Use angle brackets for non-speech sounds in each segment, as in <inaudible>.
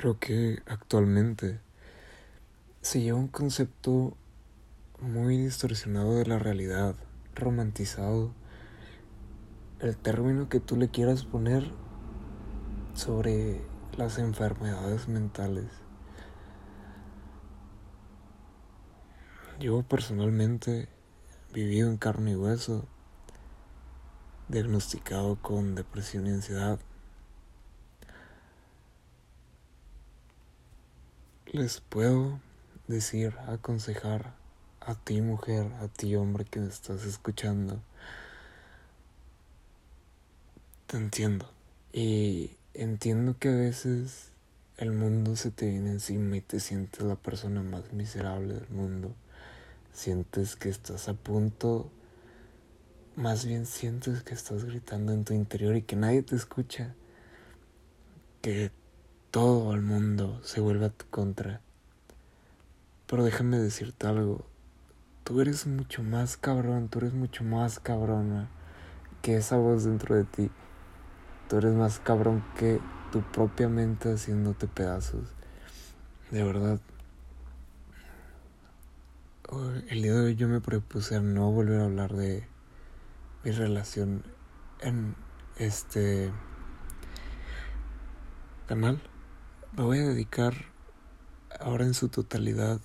creo que actualmente se lleva un concepto muy distorsionado de la realidad, romantizado. El término que tú le quieras poner sobre las enfermedades mentales. Yo personalmente vivido en carne y hueso, diagnosticado con depresión y ansiedad. Les puedo decir, aconsejar a ti mujer, a ti hombre que me estás escuchando. Te entiendo. Y entiendo que a veces el mundo se te viene encima y te sientes la persona más miserable del mundo. Sientes que estás a punto, más bien sientes que estás gritando en tu interior y que nadie te escucha. Que todo el mundo se vuelve a tu contra. Pero déjame decirte algo. Tú eres mucho más cabrón, tú eres mucho más cabrona que esa voz dentro de ti. Tú eres más cabrón que tu propia mente haciéndote pedazos. De verdad. El día de hoy yo me propuse a no volver a hablar de mi relación en este canal. Me voy a dedicar ahora en su totalidad.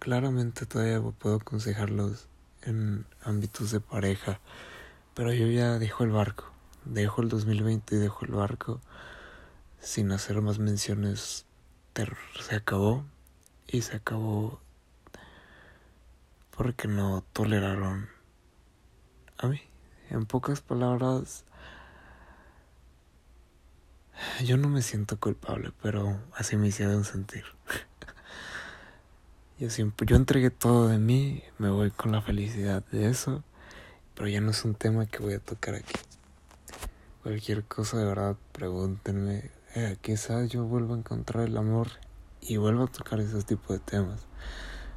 Claramente todavía puedo aconsejarlos en ámbitos de pareja, pero yo ya dejo el barco. Dejo el 2020 y dejo el barco sin hacer más menciones. Se acabó y se acabó porque no toleraron a mí. En pocas palabras, yo no me siento culpable, pero así me hicieron sentir. <laughs> yo siempre, yo entregué todo de mí, me voy con la felicidad de eso, pero ya no es un tema que voy a tocar aquí. Cualquier cosa de verdad, pregúntenme. Eh, quizás yo vuelva a encontrar el amor y vuelva a tocar ese tipo de temas.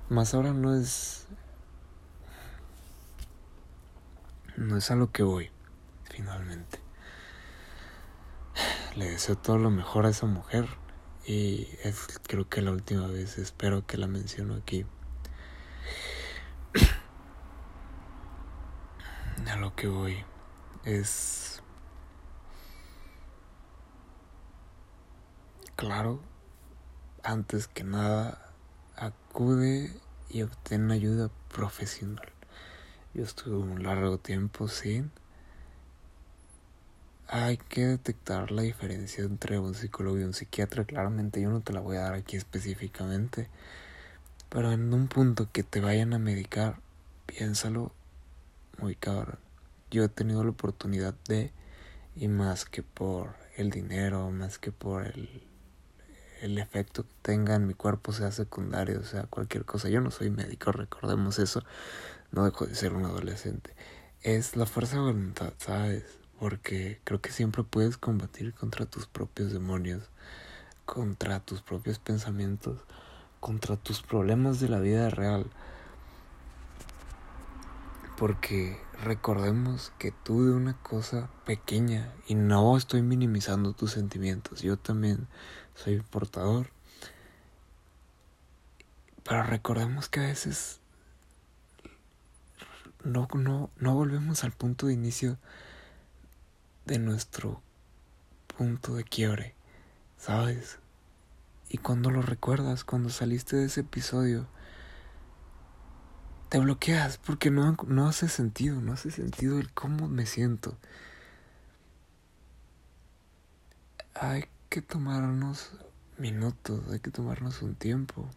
Más ahora no es no es a lo que voy, finalmente. Le deseo todo lo mejor a esa mujer y es creo que la última vez, espero que la menciono aquí. a lo que voy es claro, antes que nada, acude y obtén ayuda profesional. Yo estuve un largo tiempo sin. Hay que detectar la diferencia entre un psicólogo y un psiquiatra. Claramente yo no te la voy a dar aquí específicamente. Pero en un punto que te vayan a medicar, piénsalo muy cabrón. Yo he tenido la oportunidad de, y más que por el dinero, más que por el, el efecto que tenga en mi cuerpo, sea secundario, sea cualquier cosa. Yo no soy médico, recordemos eso no dejo de ser un adolescente. Es la fuerza de voluntad, ¿sabes? Porque creo que siempre puedes combatir contra tus propios demonios, contra tus propios pensamientos, contra tus problemas de la vida real. Porque recordemos que tú de una cosa pequeña, y no estoy minimizando tus sentimientos, yo también soy portador. Pero recordemos que a veces no, no, no volvemos al punto de inicio de nuestro punto de quiebre, ¿sabes? Y cuando lo recuerdas, cuando saliste de ese episodio, te bloqueas porque no, no hace sentido, no hace sentido el cómo me siento. Hay que tomarnos minutos, hay que tomarnos un tiempo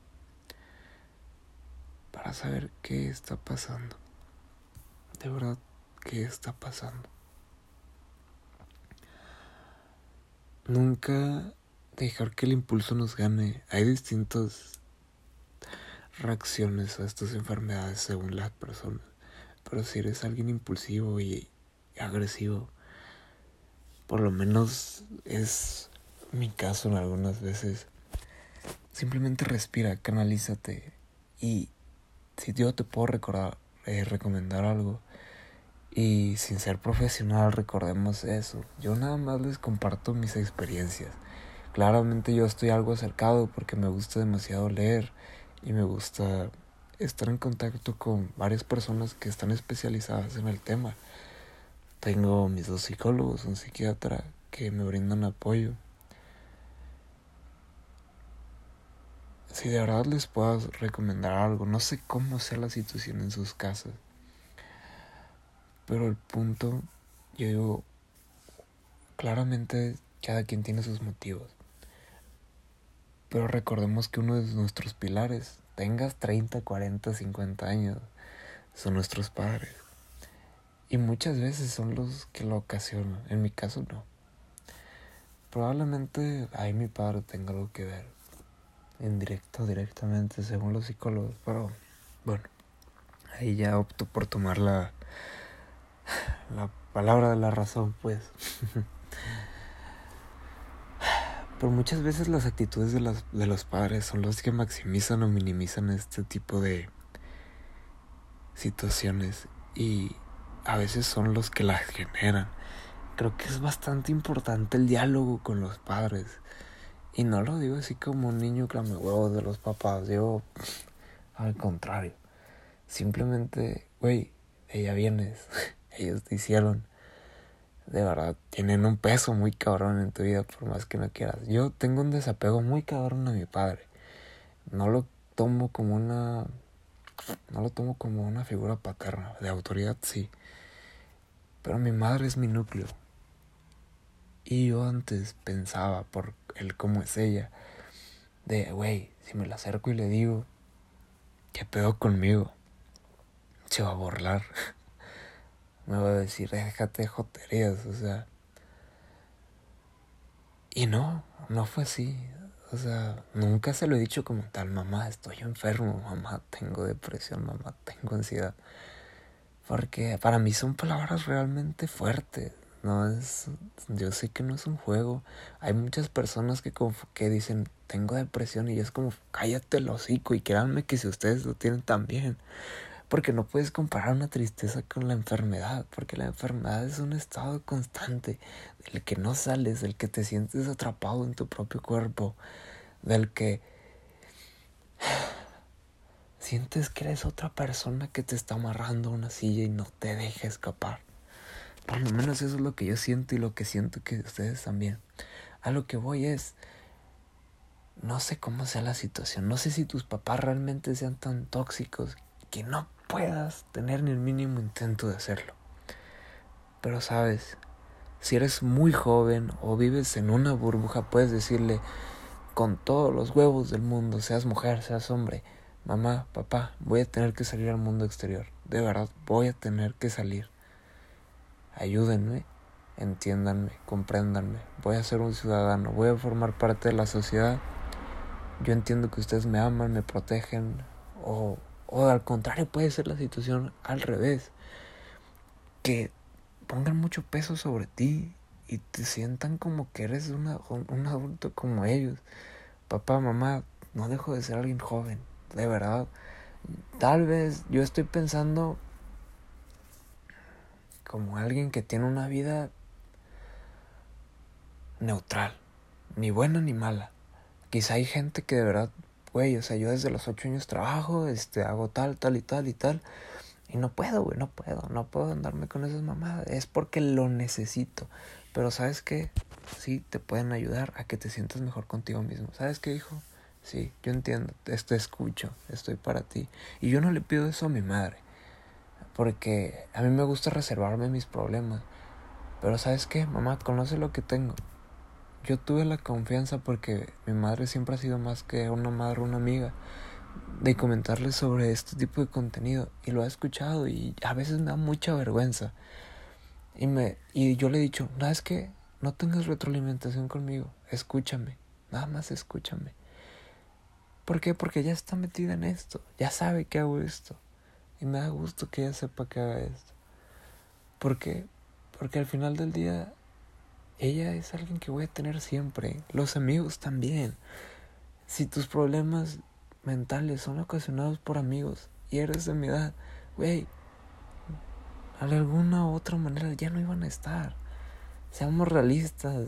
para saber qué está pasando de verdad qué está pasando. Nunca dejar que el impulso nos gane. Hay distintas reacciones a estas enfermedades según las personas. Pero si eres alguien impulsivo y agresivo, por lo menos es mi caso en algunas veces. Simplemente respira, canalízate y si yo te puedo recordar, eh, recomendar algo, y sin ser profesional, recordemos eso. Yo nada más les comparto mis experiencias. Claramente yo estoy algo acercado porque me gusta demasiado leer y me gusta estar en contacto con varias personas que están especializadas en el tema. Tengo mis dos psicólogos, un psiquiatra que me brindan apoyo. Si de verdad les puedo recomendar algo, no sé cómo sea la situación en sus casas, pero el punto, yo digo, claramente cada quien tiene sus motivos. Pero recordemos que uno de nuestros pilares, tengas 30, 40, 50 años, son nuestros padres. Y muchas veces son los que lo ocasionan. En mi caso no. Probablemente ahí mi padre tenga algo que ver. En directo, directamente, según los psicólogos. Pero bueno, ahí ya opto por tomar la, la palabra de la razón, pues. Pero muchas veces las actitudes de, las, de los padres son los que maximizan o minimizan este tipo de situaciones y a veces son los que las generan. Creo que es bastante importante el diálogo con los padres. Y no lo digo así como un niño clame huevos de los papás. Digo, al contrario. Simplemente, güey, ella vienes. Ellos te hicieron de verdad tienen un peso muy cabrón en tu vida por más que no quieras. Yo tengo un desapego muy cabrón a mi padre. No lo tomo como una no lo tomo como una figura paterna, de autoridad sí. Pero mi madre es mi núcleo. Y yo antes pensaba por el cómo es ella de, güey, si me la acerco y le digo, ¿qué pedo conmigo? Se va a burlar. <laughs> me va a decir, déjate joterías, o sea. Y no, no fue así. O sea, nunca se lo he dicho como tal, mamá, estoy enfermo, mamá, tengo depresión, mamá, tengo ansiedad. Porque para mí son palabras realmente fuertes. No es, yo sé que no es un juego. Hay muchas personas que, que dicen, tengo depresión y es como, cállate el hocico y créanme que si ustedes lo tienen también. Porque no puedes comparar una tristeza con la enfermedad, porque la enfermedad es un estado constante del que no sales, del que te sientes atrapado en tu propio cuerpo, del que <sighs> sientes que eres otra persona que te está amarrando a una silla y no te deja escapar. Por lo menos eso es lo que yo siento y lo que siento que ustedes también. A lo que voy es, no sé cómo sea la situación, no sé si tus papás realmente sean tan tóxicos que no puedas tener ni el mínimo intento de hacerlo. Pero sabes, si eres muy joven o vives en una burbuja, puedes decirle con todos los huevos del mundo, seas mujer, seas hombre, mamá, papá, voy a tener que salir al mundo exterior. De verdad, voy a tener que salir. Ayúdenme, entiéndanme, compréndanme. Voy a ser un ciudadano, voy a formar parte de la sociedad. Yo entiendo que ustedes me aman, me protegen o o al contrario, puede ser la situación al revés. Que pongan mucho peso sobre ti y te sientan como que eres una, un adulto como ellos. Papá, mamá, no dejo de ser alguien joven, de verdad. Tal vez yo estoy pensando como alguien que tiene una vida neutral, ni buena ni mala. Quizá hay gente que de verdad güey, o sea, yo desde los ocho años trabajo, este, hago tal, tal y tal y tal. Y no puedo, güey, no puedo, no puedo andarme con esas mamadas. Es porque lo necesito. Pero ¿sabes qué? Sí, te pueden ayudar a que te sientas mejor contigo mismo. ¿Sabes qué, hijo? Sí, yo entiendo, te, escucho, estoy para ti. Y yo no le pido eso a mi madre. Porque a mí me gusta reservarme mis problemas. Pero ¿sabes qué? Mamá, conoce lo que tengo yo tuve la confianza porque mi madre siempre ha sido más que una madre, una amiga, de comentarle sobre este tipo de contenido y lo ha escuchado y a veces me da mucha vergüenza. Y, me, y yo le he dicho, no es que no tengas retroalimentación conmigo, escúchame, nada más escúchame. ¿Por qué? Porque ella está metida en esto, ya sabe que hago esto. Y me da gusto que ella sepa que haga esto. ¿Por qué? Porque al final del día ella es alguien que voy a tener siempre. Los amigos también. Si tus problemas mentales son ocasionados por amigos y eres de mi edad, güey, de alguna u otra manera ya no iban a estar. Seamos realistas.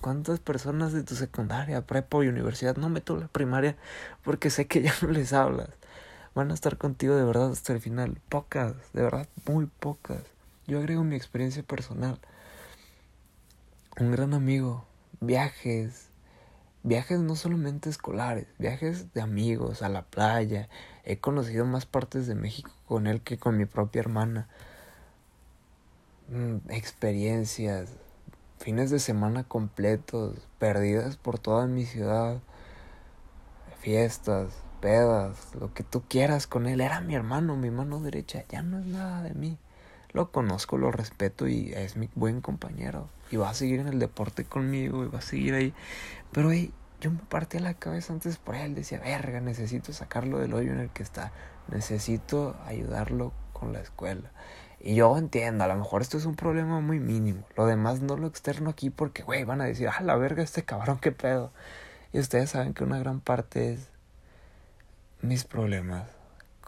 ¿Cuántas personas de tu secundaria, prepa y universidad no meto la primaria porque sé que ya no les hablas? Van a estar contigo de verdad hasta el final. Pocas, de verdad, muy pocas. Yo agrego mi experiencia personal. Un gran amigo, viajes, viajes no solamente escolares, viajes de amigos a la playa. He conocido más partes de México con él que con mi propia hermana. Mm, experiencias, fines de semana completos, perdidas por toda mi ciudad, fiestas, pedas, lo que tú quieras con él. Era mi hermano, mi mano derecha, ya no es nada de mí. Lo conozco, lo respeto y es mi buen compañero. Y va a seguir en el deporte conmigo y va a seguir ahí. Pero hey, yo me partí la cabeza antes por él. Decía, verga, necesito sacarlo del hoyo en el que está. Necesito ayudarlo con la escuela. Y yo entiendo, a lo mejor esto es un problema muy mínimo. Lo demás no lo externo aquí porque, güey, van a decir, ah, la verga, este cabrón, qué pedo. Y ustedes saben que una gran parte es mis problemas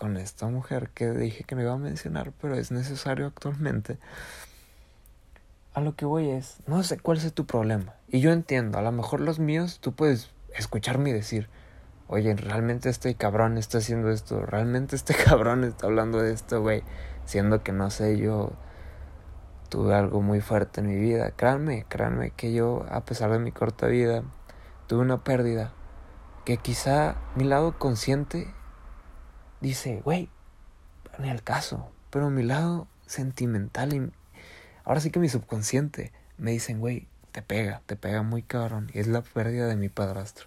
con esta mujer que dije que no iba a mencionar, pero es necesario actualmente. A lo que voy es, no sé cuál es tu problema. Y yo entiendo, a lo mejor los míos, tú puedes escucharme y decir, oye, realmente este cabrón está haciendo esto, realmente este <laughs> cabrón está hablando de esto, güey siendo que no sé, yo tuve algo muy fuerte en mi vida. Créanme, créanme que yo, a pesar de mi corta vida, tuve una pérdida que quizá mi lado consciente dice, güey, en el caso, pero mi lado sentimental y ahora sí que mi subconsciente me dicen, güey, te pega, te pega muy cabrón y es la pérdida de mi padrastro.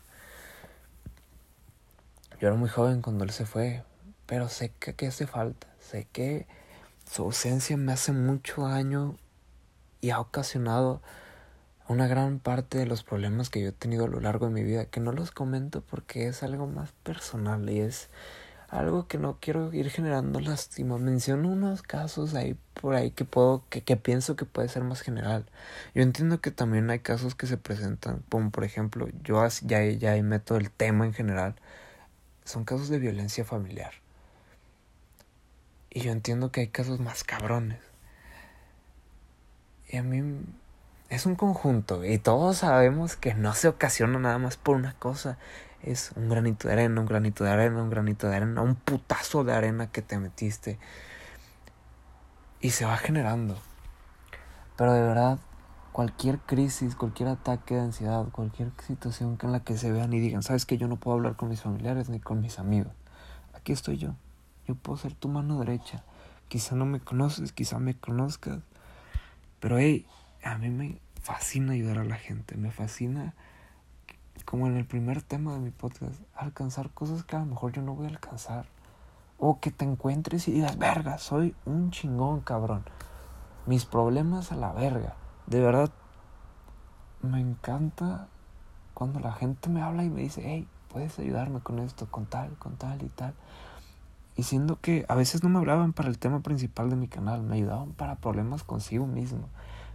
Yo era muy joven cuando él se fue, pero sé que, que hace falta, sé que su ausencia me hace mucho daño y ha ocasionado una gran parte de los problemas que yo he tenido a lo largo de mi vida, que no los comento porque es algo más personal y es algo que no quiero ir generando lástima. Menciono unos casos ahí por ahí que puedo, que, que pienso que puede ser más general. Yo entiendo que también hay casos que se presentan, como por ejemplo, yo ya, ya meto el tema en general, son casos de violencia familiar. Y yo entiendo que hay casos más cabrones. Y a mí es un conjunto. Y todos sabemos que no se ocasiona nada más por una cosa. Es un granito de arena, un granito de arena, un granito de arena, un putazo de arena que te metiste. Y se va generando. Pero de verdad, cualquier crisis, cualquier ataque de ansiedad, cualquier situación en la que se vean y digan, sabes que yo no puedo hablar con mis familiares ni con mis amigos. Aquí estoy yo. Yo puedo ser tu mano derecha. Quizá no me conoces, quizá me conozcas. Pero hey, a mí me fascina ayudar a la gente. Me fascina, como en el primer tema de mi podcast, alcanzar cosas que a lo mejor yo no voy a alcanzar. O que te encuentres y digas, verga, soy un chingón, cabrón. Mis problemas a la verga. De verdad, me encanta cuando la gente me habla y me dice, hey, puedes ayudarme con esto, con tal, con tal y tal. Y siendo que a veces no me hablaban para el tema principal de mi canal, me ayudaban para problemas consigo mismo.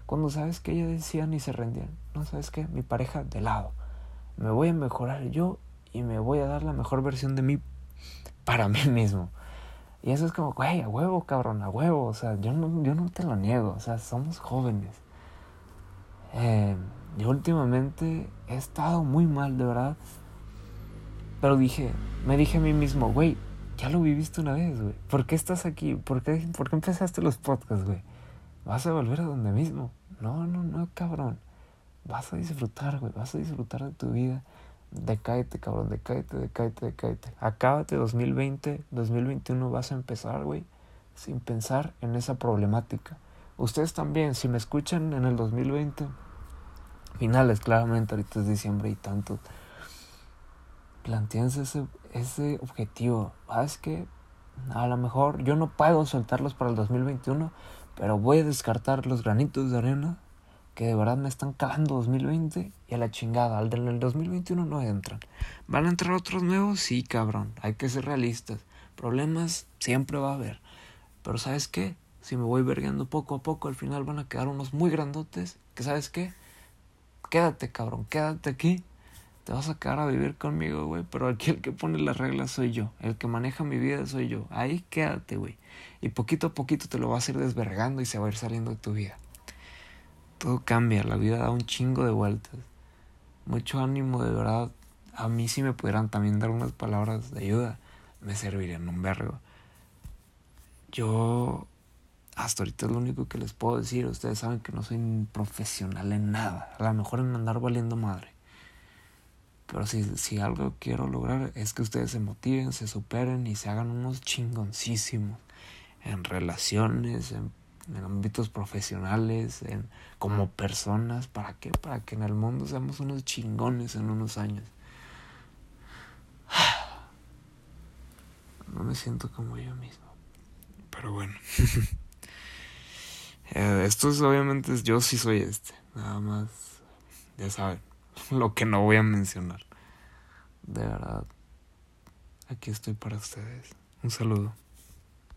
Cuando sabes que ellas decían y se rendían, no sabes qué, mi pareja de lado. Me voy a mejorar yo y me voy a dar la mejor versión de mí para mí mismo. Y eso es como, güey, a huevo, cabrón, a huevo. O sea, yo no, yo no te lo niego. O sea, somos jóvenes. Eh, yo últimamente he estado muy mal, de verdad. Pero dije, me dije a mí mismo, güey, ya lo viviste una vez, güey. ¿Por qué estás aquí? ¿Por qué, ¿Por qué empezaste los podcasts, güey? Vas a volver a donde mismo. No, no, no, cabrón. Vas a disfrutar, güey. Vas a disfrutar de tu vida. Decáete, cabrón. Decáete, decáete, decáete. Acábate 2020, 2021 vas a empezar, güey. Sin pensar en esa problemática. Ustedes también, si me escuchan en el 2020, finales, claramente, ahorita es diciembre y tanto planteanse ese, ese objetivo. ¿Sabes que A lo mejor yo no puedo soltarlos para el 2021, pero voy a descartar los granitos de arena que de verdad me están calando 2020 y a la chingada. Al del 2021 no entran. ¿Van a entrar otros nuevos? Sí, cabrón. Hay que ser realistas. Problemas siempre va a haber. Pero ¿sabes qué? Si me voy vergueando poco a poco, al final van a quedar unos muy grandotes. Que ¿sabes qué? Quédate, cabrón. Quédate aquí te vas a quedar a vivir conmigo, güey, pero aquí el que pone las reglas soy yo, el que maneja mi vida soy yo. Ahí quédate, güey. Y poquito a poquito te lo vas a ir desvergando y se va a ir saliendo de tu vida. Todo cambia, la vida da un chingo de vueltas. mucho ánimo, de verdad. A mí si me pudieran también dar unas palabras de ayuda, me servirían un vergo. Yo hasta ahorita es lo único que les puedo decir. Ustedes saben que no soy profesional en nada. A lo mejor en andar valiendo madre. Pero si, si algo quiero lograr es que ustedes se motiven, se superen y se hagan unos chingoncísimos en relaciones, en, ámbitos profesionales, en, como personas. ¿Para qué? Para que en el mundo seamos unos chingones en unos años. <sighs> No me siento como yo mismo. Pero bueno. <laughs> Eh, esto es obviamente, yo sí soy este. Nada más, ya saben, <laughs> lo que no voy a mencionar. De verdad, aquí estoy para ustedes. Un saludo.